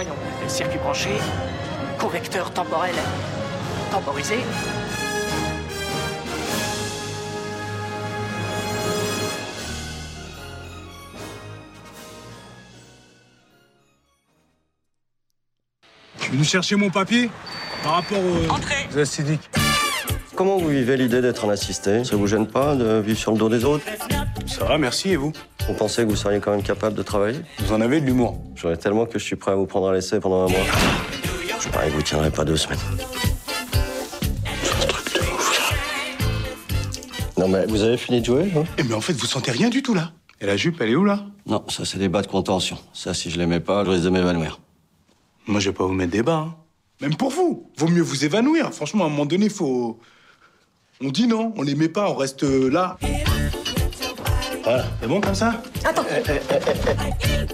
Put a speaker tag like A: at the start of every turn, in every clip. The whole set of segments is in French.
A: Voyons, circuit branché, convecteur temporel temporisé.
B: Je suis venu chercher mon papier par rapport au...
A: Entrez.
B: Aux acidiques.
C: Comment vous vivez l'idée d'être un assisté? Ça vous gêne pas de vivre sur le dos des autres?
B: Ça va, merci, et vous?
C: Vous pensez que vous seriez quand même capable de travailler
B: Vous en avez de l'humour.
C: Ai tellement que je suis prêt à vous prendre à l'essai pendant un mois. Je parie que vous tiendrez pas deux semaines. C'est un truc de ouf, ça. Non mais vous avez fini de jouer, hein
B: Eh mais en fait, vous sentez rien du tout, là. Et la jupe, elle est où, là?
C: Non, ça c'est des bas de contention. Ça, si je l'aimais pas, je risque de m'évanouir.
B: Moi, je vais pas vous mettre des bas, hein. Même pour vous. Vaut mieux vous évanouir. Franchement, à un moment donné, faut... On dit non, on les met pas, on reste euh, là. Voilà, c'est bon comme ça
D: Attends.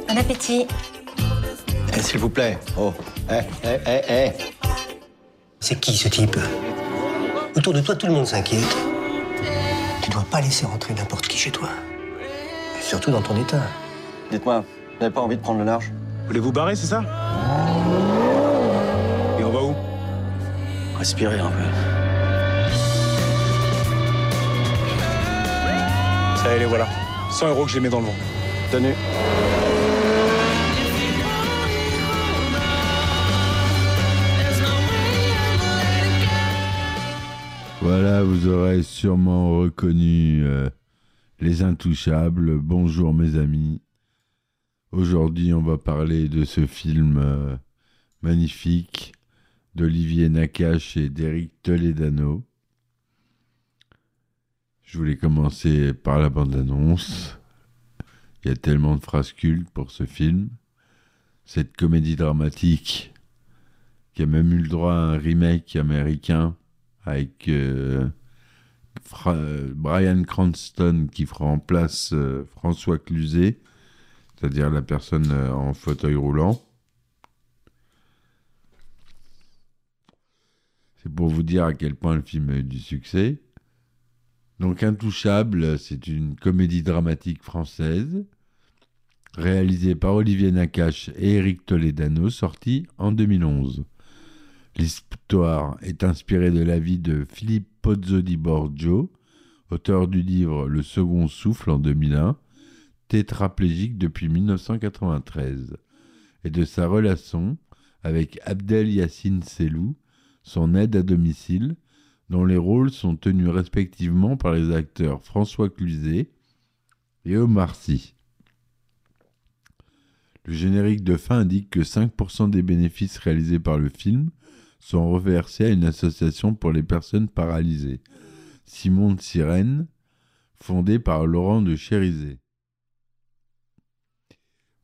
D: Un appétit.
E: Eh, S'il vous plaît. Oh. Eh, eh, eh, eh.
F: C'est qui ce type? Autour de toi, tout le monde s'inquiète. Tu dois pas laisser rentrer n'importe qui chez toi. Surtout dans ton état.
C: Dites-moi, vous n'avez pas envie de prendre le large?
B: Vous voulez vous barrer, c'est ça? Et on va où?
C: Respirez un peu.
B: Ça y est, les voilà. 100 euros que je les mets dans le vent.
C: Tenue.
G: Voilà, vous aurez sûrement reconnu euh, Les Intouchables. Bonjour mes amis. Aujourd'hui, on va parler de ce film euh, magnifique d'Olivier Nakache et d'Éric Toledano. Je voulais commencer par la bande-annonce. Il y a tellement de phrases cultes pour ce film. Cette comédie dramatique qui a même eu le droit à un remake américain avec euh, Brian Cranston qui fera euh, François Cluzet, c'est-à-dire la personne euh, en fauteuil roulant. C'est pour vous dire à quel point le film a eu du succès. Donc Intouchable, c'est une comédie dramatique française réalisée par Olivier Nakache et Eric Toledano, sortie en 2011. L'histoire est inspirée de la vie de Philippe Pozzo di Borgio, auteur du livre Le Second Souffle en 2001, tétraplégique depuis 1993, et de sa relation avec Abdel Yassine Selou, son aide à domicile, dont les rôles sont tenus respectivement par les acteurs François Cluzet et Omar Sy. Le générique de fin indique que 5% des bénéfices réalisés par le film sont reversés à une association pour les personnes paralysées, Simon de Sirène, fondée par Laurent de Chérizet.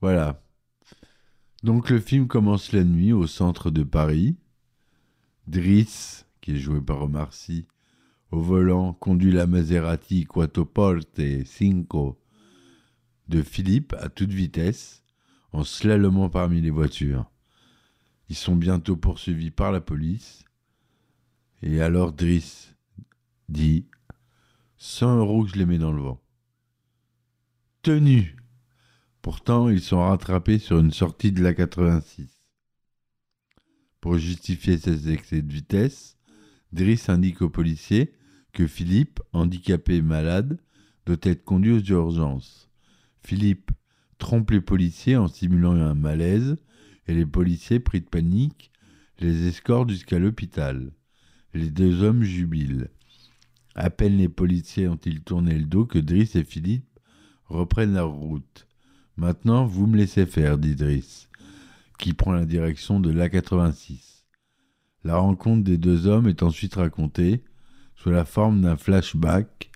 G: Voilà. Donc le film commence la nuit au centre de Paris. Driss, qui est joué par Omar au volant, conduit la Maserati Quattroporte Cinco de Philippe à toute vitesse, en slalomant parmi les voitures. Ils sont bientôt poursuivis par la police. Et alors Driss dit 100 euros que je les mets dans le vent. Tenu Pourtant, ils sont rattrapés sur une sortie de la 86. Pour justifier ces excès de vitesse, Driss indique aux policiers que Philippe, handicapé et malade, doit être conduit aux urgences. Philippe trompe les policiers en simulant un malaise et les policiers, pris de panique, les escortent jusqu'à l'hôpital. Les deux hommes jubilent. À peine les policiers ont-ils tourné le dos que Driss et Philippe reprennent leur route. Maintenant, vous me laissez faire, dit Driss, qui prend la direction de l'A86. La rencontre des deux hommes est ensuite racontée sous la forme d'un flashback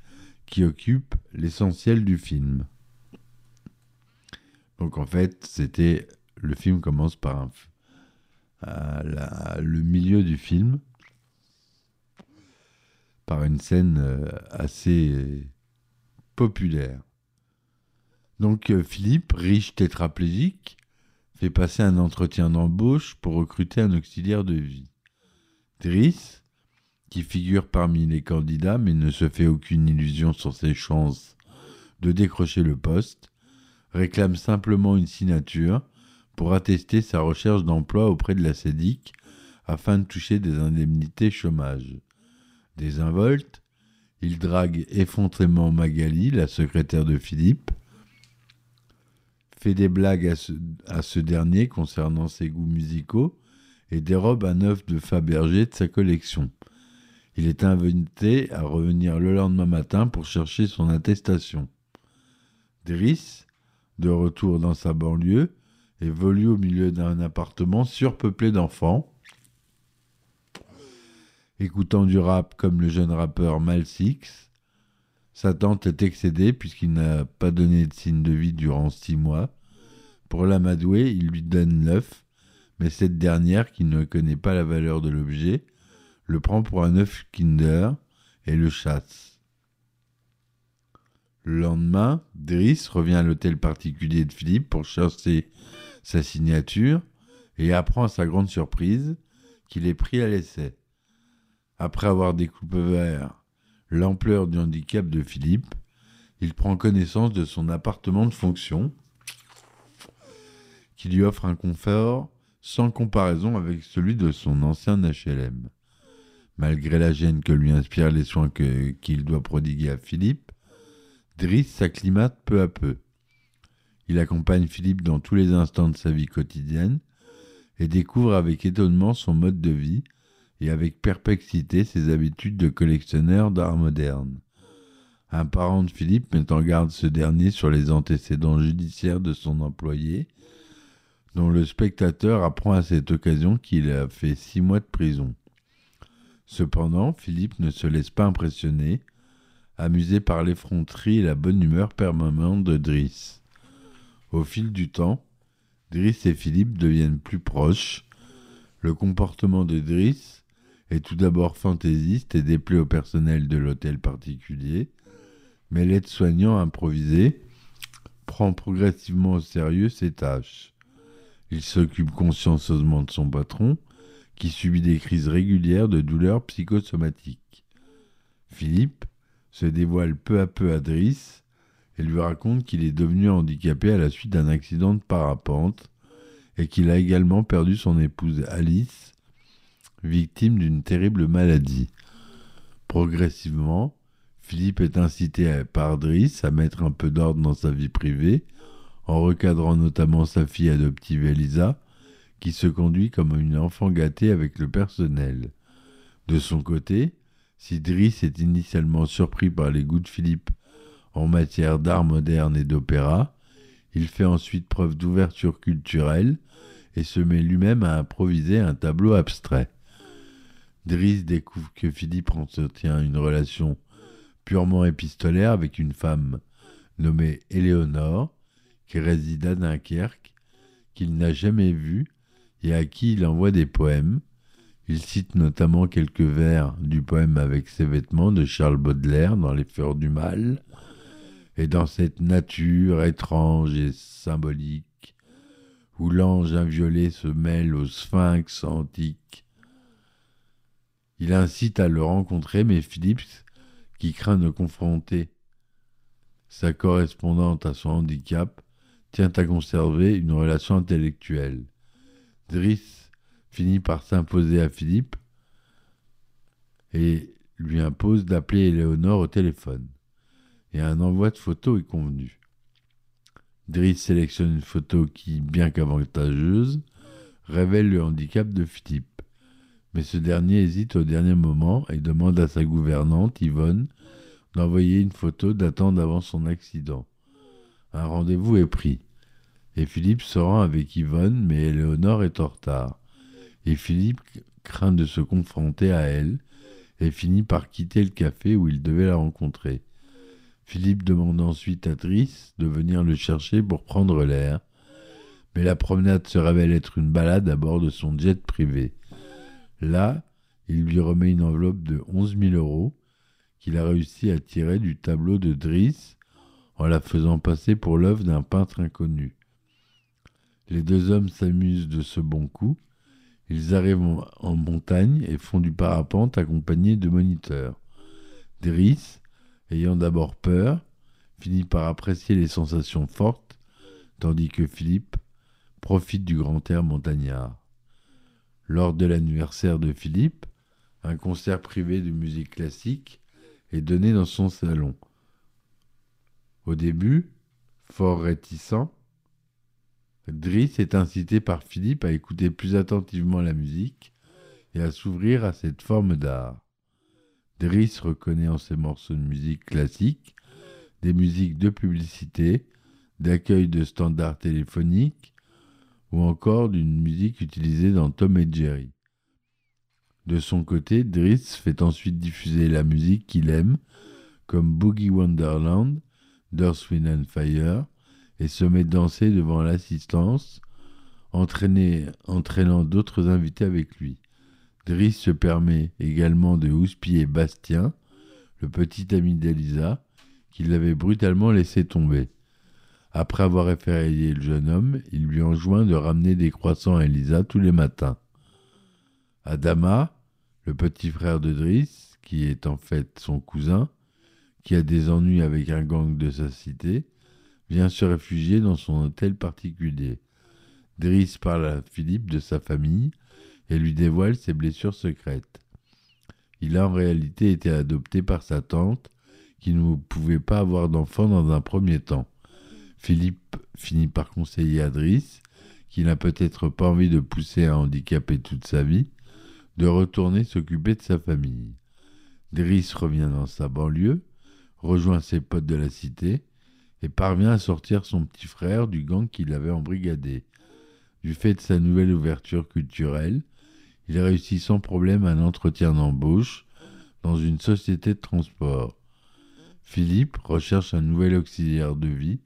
G: qui occupe l'essentiel du film. Donc en fait, c'était le film commence par le milieu du film par une scène euh, assez populaire. Donc euh, Philippe, riche tétraplégique, fait passer un entretien d'embauche pour recruter un auxiliaire de vie. Driss, qui figure parmi les candidats mais ne se fait aucune illusion sur ses chances de décrocher le poste, réclame simplement une signature pour attester sa recherche d'emploi auprès de la SEDIC afin de toucher des indemnités chômage. Désinvolte, il drague effrontément Magali, la secrétaire de Philippe, fait des blagues à ce dernier concernant ses goûts musicaux et dérobe un œuf de Fabergé de sa collection. Il est invité à revenir le lendemain matin pour chercher son attestation. Driss, de retour dans sa banlieue, évolue au milieu d'un appartement surpeuplé d'enfants. Écoutant du rap comme le jeune rappeur Malsix, sa tante est excédée puisqu'il n'a pas donné de signe de vie durant six mois. Pour l'amadouer, il lui donne l'œuf, mais cette dernière, qui ne connaît pas la valeur de l'objet, le prend pour un œuf Kinder et le chasse. Le lendemain, Driss revient à l'hôtel particulier de Philippe pour chercher sa signature et apprend à sa grande surprise qu'il est pris à l'essai. Après avoir découvert l'ampleur du handicap de Philippe, il prend connaissance de son appartement de fonction qui lui offre un confort sans comparaison avec celui de son ancien HLM. Malgré la gêne que lui inspirent les soins qu'il doit prodiguer à Philippe, Driss s'acclimate peu à peu. Il accompagne Philippe dans tous les instants de sa vie quotidienne et découvre avec étonnement son mode de vie et avec perplexité ses habitudes de collectionneur d'art moderne. Un parent de Philippe met en garde ce dernier sur les antécédents judiciaires de son employé, dont le spectateur apprend à cette occasion qu'il a fait six mois de prison. Cependant, Philippe ne se laisse pas impressionner, amusé par l'effronterie et la bonne humeur permanente de Driss. Au fil du temps, Driss et Philippe deviennent plus proches. Le comportement de Driss est tout d'abord fantaisiste et déplaît au personnel de l'hôtel particulier, mais l'aide-soignant improvisé prend progressivement au sérieux ses tâches. Il s'occupe consciencieusement de son patron, qui subit des crises régulières de douleurs psychosomatiques. Philippe se dévoile peu à peu à Driss et lui raconte qu'il est devenu handicapé à la suite d'un accident de parapente et qu'il a également perdu son épouse Alice, victime d'une terrible maladie. Progressivement, Philippe est incité par Driss à mettre un peu d'ordre dans sa vie privée, en recadrant notamment sa fille adoptive Elisa, qui se conduit comme une enfant gâtée avec le personnel. De son côté, si Driss est initialement surpris par les goûts de Philippe en matière d'art moderne et d'opéra, il fait ensuite preuve d'ouverture culturelle et se met lui-même à improviser un tableau abstrait. Driss découvre que Philippe entretient une relation purement épistolaire avec une femme nommée Éléonore, qui réside à Dunkerque, qu'il n'a jamais vue et à qui il envoie des poèmes. Il cite notamment quelques vers du poème Avec ses vêtements de Charles Baudelaire dans Les Fleurs du Mal. Et dans cette nature étrange et symbolique, où l'ange inviolé se mêle au sphinx antique, il incite à le rencontrer, mais Philippe, qui craint de confronter sa correspondante à son handicap, tient à conserver une relation intellectuelle. Driss finit par s'imposer à Philippe et lui impose d'appeler Éléonore au téléphone. Et un envoi de photos est convenu. Driss sélectionne une photo qui, bien qu'avantageuse, révèle le handicap de Philippe. Mais ce dernier hésite au dernier moment et demande à sa gouvernante, Yvonne, d'envoyer une photo datant d'avant son accident. Un rendez-vous est pris. Et Philippe se rend avec Yvonne, mais Éléonore est en retard. Et Philippe craint de se confronter à elle et finit par quitter le café où il devait la rencontrer. Philippe demande ensuite à Driss de venir le chercher pour prendre l'air, mais la promenade se révèle être une balade à bord de son jet privé. Là, il lui remet une enveloppe de 11 000 euros qu'il a réussi à tirer du tableau de Driss en la faisant passer pour l'œuvre d'un peintre inconnu. Les deux hommes s'amusent de ce bon coup. Ils arrivent en montagne et font du parapente accompagnés de moniteurs. Driss, ayant d'abord peur, finit par apprécier les sensations fortes, tandis que Philippe profite du grand air montagnard. Lors de l'anniversaire de Philippe, un concert privé de musique classique est donné dans son salon. Au début, fort réticent, Driss est incité par Philippe à écouter plus attentivement la musique et à s'ouvrir à cette forme d'art. Driss reconnaît en ses morceaux de musique classique des musiques de publicité, d'accueil de standards téléphoniques ou encore d'une musique utilisée dans Tom et Jerry. De son côté, Driss fait ensuite diffuser la musique qu'il aime, comme Boogie Wonderland, Earth, and Fire, et se met danser devant l'assistance, entraînant d'autres invités avec lui. Driss se permet également de houspiller Bastien, le petit ami d'Elisa, qui l'avait brutalement laissé tomber. Après avoir effrayé le jeune homme, il lui enjoint de ramener des croissants à Elisa tous les matins. Adama, le petit frère de Driss, qui est en fait son cousin, qui a des ennuis avec un gang de sa cité, vient se réfugier dans son hôtel particulier. Driss parle à Philippe de sa famille et lui dévoile ses blessures secrètes. Il a en réalité été adopté par sa tante, qui ne pouvait pas avoir d'enfant dans un premier temps. Philippe finit par conseiller à Driss, qui n'a peut-être pas envie de pousser un handicapé toute sa vie, de retourner s'occuper de sa famille. Driss revient dans sa banlieue, rejoint ses potes de la cité et parvient à sortir son petit frère du gang qui l'avait embrigadé. Du fait de sa nouvelle ouverture culturelle, il réussit sans problème un entretien d'embauche dans une société de transport. Philippe recherche un nouvel auxiliaire de vie,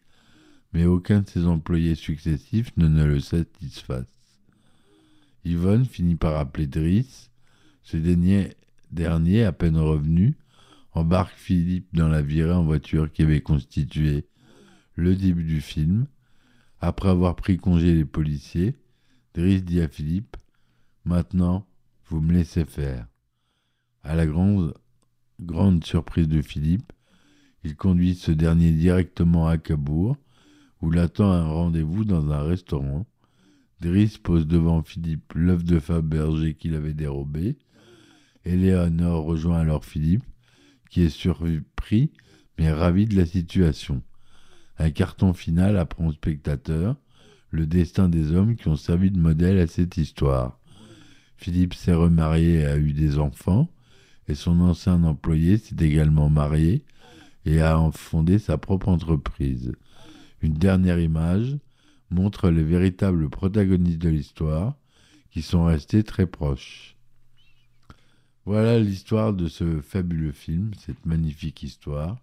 G: mais aucun de ses employés successifs ne, le satisfasse. Yvonne finit par appeler Driss. Ce dernier, dernier, à peine revenu, embarque Philippe dans la virée en voiture qui avait constitué le début du film. Après avoir pris congé des policiers, Driss dit à Philippe Maintenant, vous me laissez faire. À la grande, surprise de Philippe, il conduit ce dernier directement à Cabourg, où l'attend un rendez-vous dans un restaurant. Driss pose devant Philippe l'œuf de Fabergé qu'il avait dérobé. Éléonore rejoint alors Philippe, qui est surpris mais ravi de la situation. Un carton final apprend au spectateur le destin des hommes qui ont servi de modèle à cette histoire. Philippe s'est remarié et a eu des enfants, et son ancien employé s'est également marié et a fondé sa propre entreprise. Une dernière image montre les véritables protagonistes de l'histoire qui sont restés très proches. Voilà l'histoire de ce fabuleux film, cette magnifique histoire.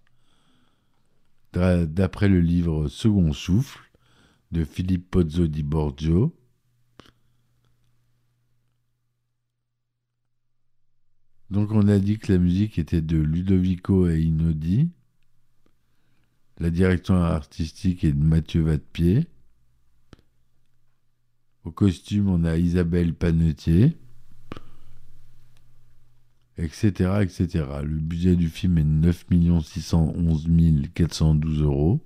G: D'après le livre Second Souffle de Philippe Pozzo di Borgio, Donc on a dit que la musique était de Ludovico et. La direction artistique est de Mathieu Vadepied. Au costume, on a Isabelle Panetier etc., etc. Le budget du film est 9 611 412 euros.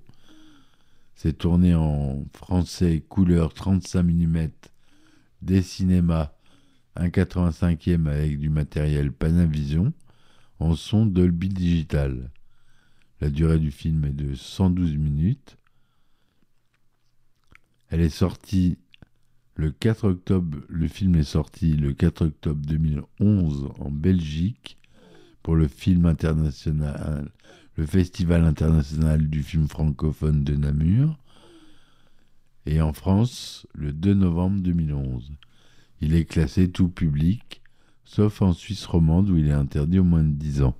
G: C'est tourné en français couleur 35 mm des cinémas 1,85e avec du matériel Panavision en son Dolby Digital. La durée du film est de 112 minutes. Elle est sortie le 4 octobre, le film est sorti le 4 octobre 2011 en Belgique pour le film international, le Festival international du film francophone de Namur, et en France le 2 novembre 2011. Il est classé tout public, sauf en Suisse romande où il est interdit au moins de 10 ans.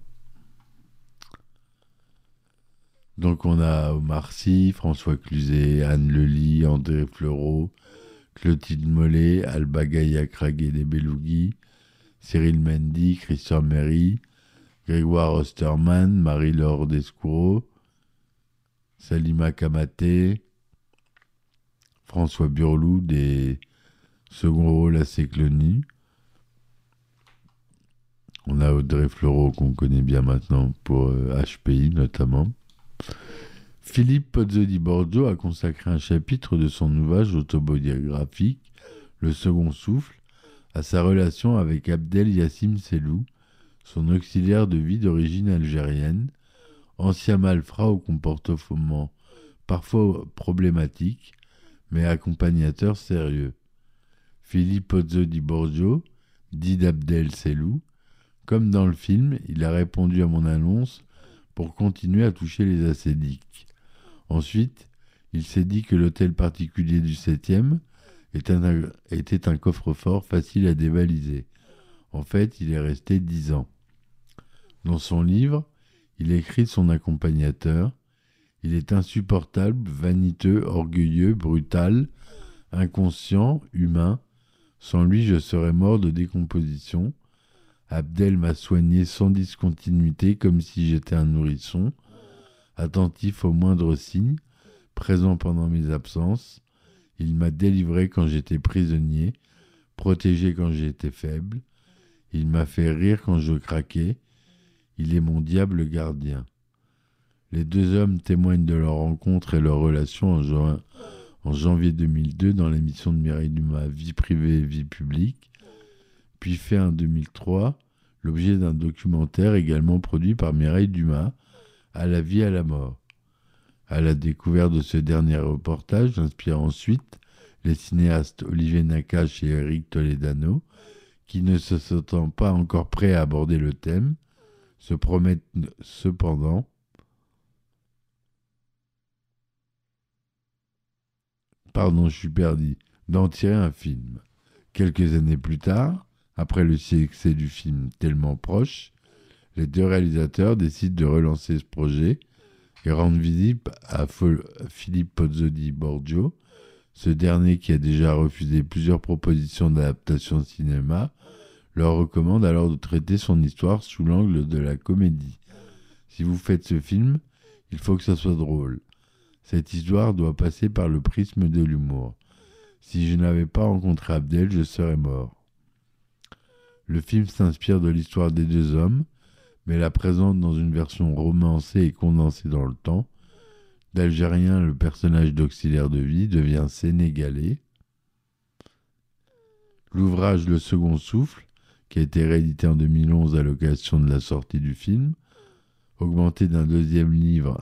G: Donc on a Omar Sy, François Cluzet, Anne Lely, André Fleureau, Clotilde Mollet, Alba Gaïa Craguet des Belougui, Cyril Mendy, Christian Méry, Grégoire Osterman, Marie-Laure Descoureau, Salima Kamaté, François Burlou des second rôles assez clonus. On a Audrey Fleurot qu'on connaît bien maintenant pour HPI euh, notamment. Philippe Pozzoli Bordeaux a consacré un chapitre de son ouvrage autobiographique, Le Second Souffle, à sa relation avec Abdel Yassim Selou, son auxiliaire de vie d'origine algérienne, ancien malfrat au comportement parfois problématique, mais accompagnateur sérieux. Philippe Pozzo di Borgio, dit d'Abdel Selou, comme dans le film, il a répondu à mon annonce pour continuer à toucher les acédiques. Ensuite, il s'est dit que l'hôtel particulier du 7e était un, coffre-fort facile à dévaliser. En fait, il est resté dix ans. Dans son livre, il écrit son accompagnateur Il est insupportable, vaniteux, orgueilleux, brutal, inconscient, humain. Sans lui, je serais mort de décomposition. Abdel m'a soigné sans discontinuité comme si j'étais un nourrisson, attentif aux moindres signes, présent pendant mes absences. Il m'a délivré quand j'étais prisonnier, protégé quand j'étais faible. Il m'a fait rire quand je craquais. Il est mon diable gardien. Les deux hommes témoignent de leur rencontre et leur relation en, en janvier 2002 dans l'émission de Mireille Dumas Vie privée et vie publique puis fait en 2003 l'objet d'un documentaire également produit par Mireille Dumas, À la vie, à la mort. À la découverte de ce dernier reportage inspire ensuite les cinéastes Olivier Nakache et Eric Toledano, qui ne se sentant pas encore prêts à aborder le thème, se promettent cependant pardon, je suis perdu, d'en tirer un film. Quelques années plus tard, après le succès du film tellement proche, les deux réalisateurs décident de relancer ce projet et rendre visible à Philippe Pozzodi Borgio, ce dernier qui a déjà refusé plusieurs propositions d'adaptation cinéma, leur recommande alors de traiter son histoire sous l'angle de la comédie. Si vous faites ce film, il faut que ça soit drôle. Cette histoire doit passer par le prisme de l'humour. Si je n'avais pas rencontré Abdel, je serais mort. Le film s'inspire de l'histoire des deux hommes, mais la présente dans une version romancée et condensée dans le temps. D'Algérien, le personnage d'auxiliaire de vie devient sénégalais. L'ouvrage Le Second Souffle, qui a été réédité en 2011 à l'occasion de la sortie du film, augmenté d'un deuxième livre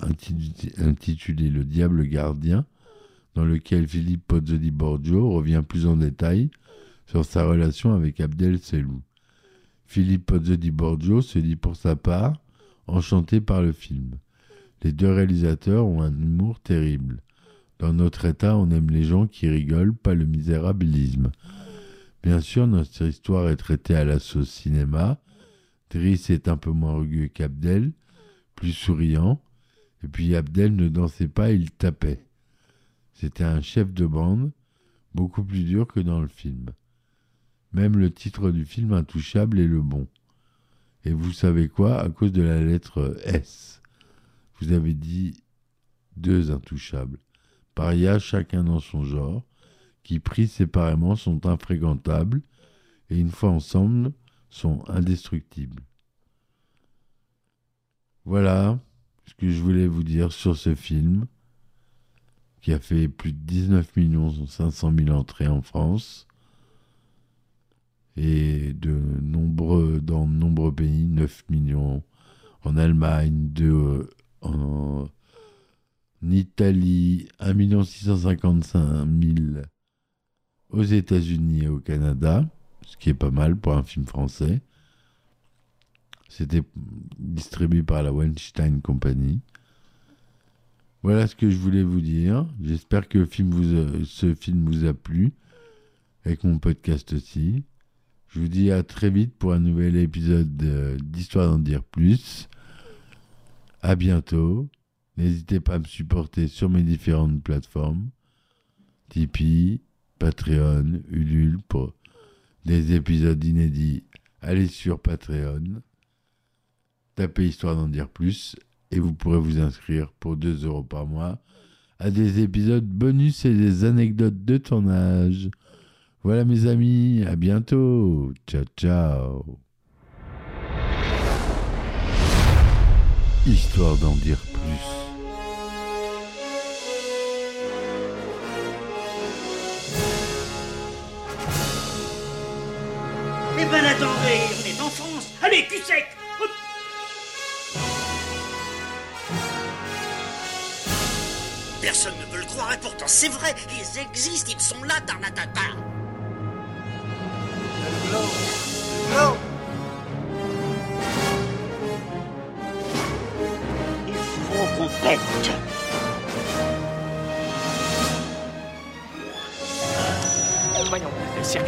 G: intitulé Le Diable Gardien, dans lequel Philippe Pozzoli Borgio revient plus en détail sur sa relation avec Abdel Selou. Philippe Pozzo di Borgio se dit pour sa part enchanté par le film. Les deux réalisateurs ont un humour terrible. Dans notre état, on aime les gens qui rigolent, pas le misérabilisme. Bien sûr, notre histoire est traitée à la sauce cinéma. Driss est un peu moins rugueux qu'Abdel, plus souriant. Et puis Abdel ne dansait pas, il tapait. C'était un chef de bande, beaucoup plus dur que dans le film. Même le titre du film Intouchable est le bon. Et vous savez quoi? À cause de la lettre S. Vous avez dit deux intouchables. Paria, chacun dans son genre, qui pris séparément sont infréquentables et une fois ensemble sont indestructibles. Voilà ce que je voulais vous dire sur ce film qui a fait plus de 19 500 000 entrées en France et de nombreux, dans de nombreux pays, 9 millions en Allemagne, 2 euh, en, Italie, 1 655 000 aux États-Unis et au Canada, ce qui est pas mal pour un film français. C'était distribué par la Weinstein Company. Voilà ce que je voulais vous dire. J'espère que film vous ce film vous a plu, avec mon podcast aussi. Je vous dis à très vite pour un nouvel épisode d'Histoire d'en dire plus. À bientôt. N'hésitez pas à me supporter sur mes différentes plateformes. Tipeee, Patreon, Ulule pour des épisodes inédits. Allez sur Patreon. Tapez Histoire d'en dire plus et vous pourrez vous inscrire pour 2 euros par mois à des épisodes bonus et des anecdotes de tournage. Voilà mes amis, à bientôt. Ciao ciao. Histoire d'en dire plus.
H: Eh ben attendez, on est en France Allez, cul sec Personne ne veut le croire et pourtant c'est vrai, ils existent, ils sont là, Tarnatata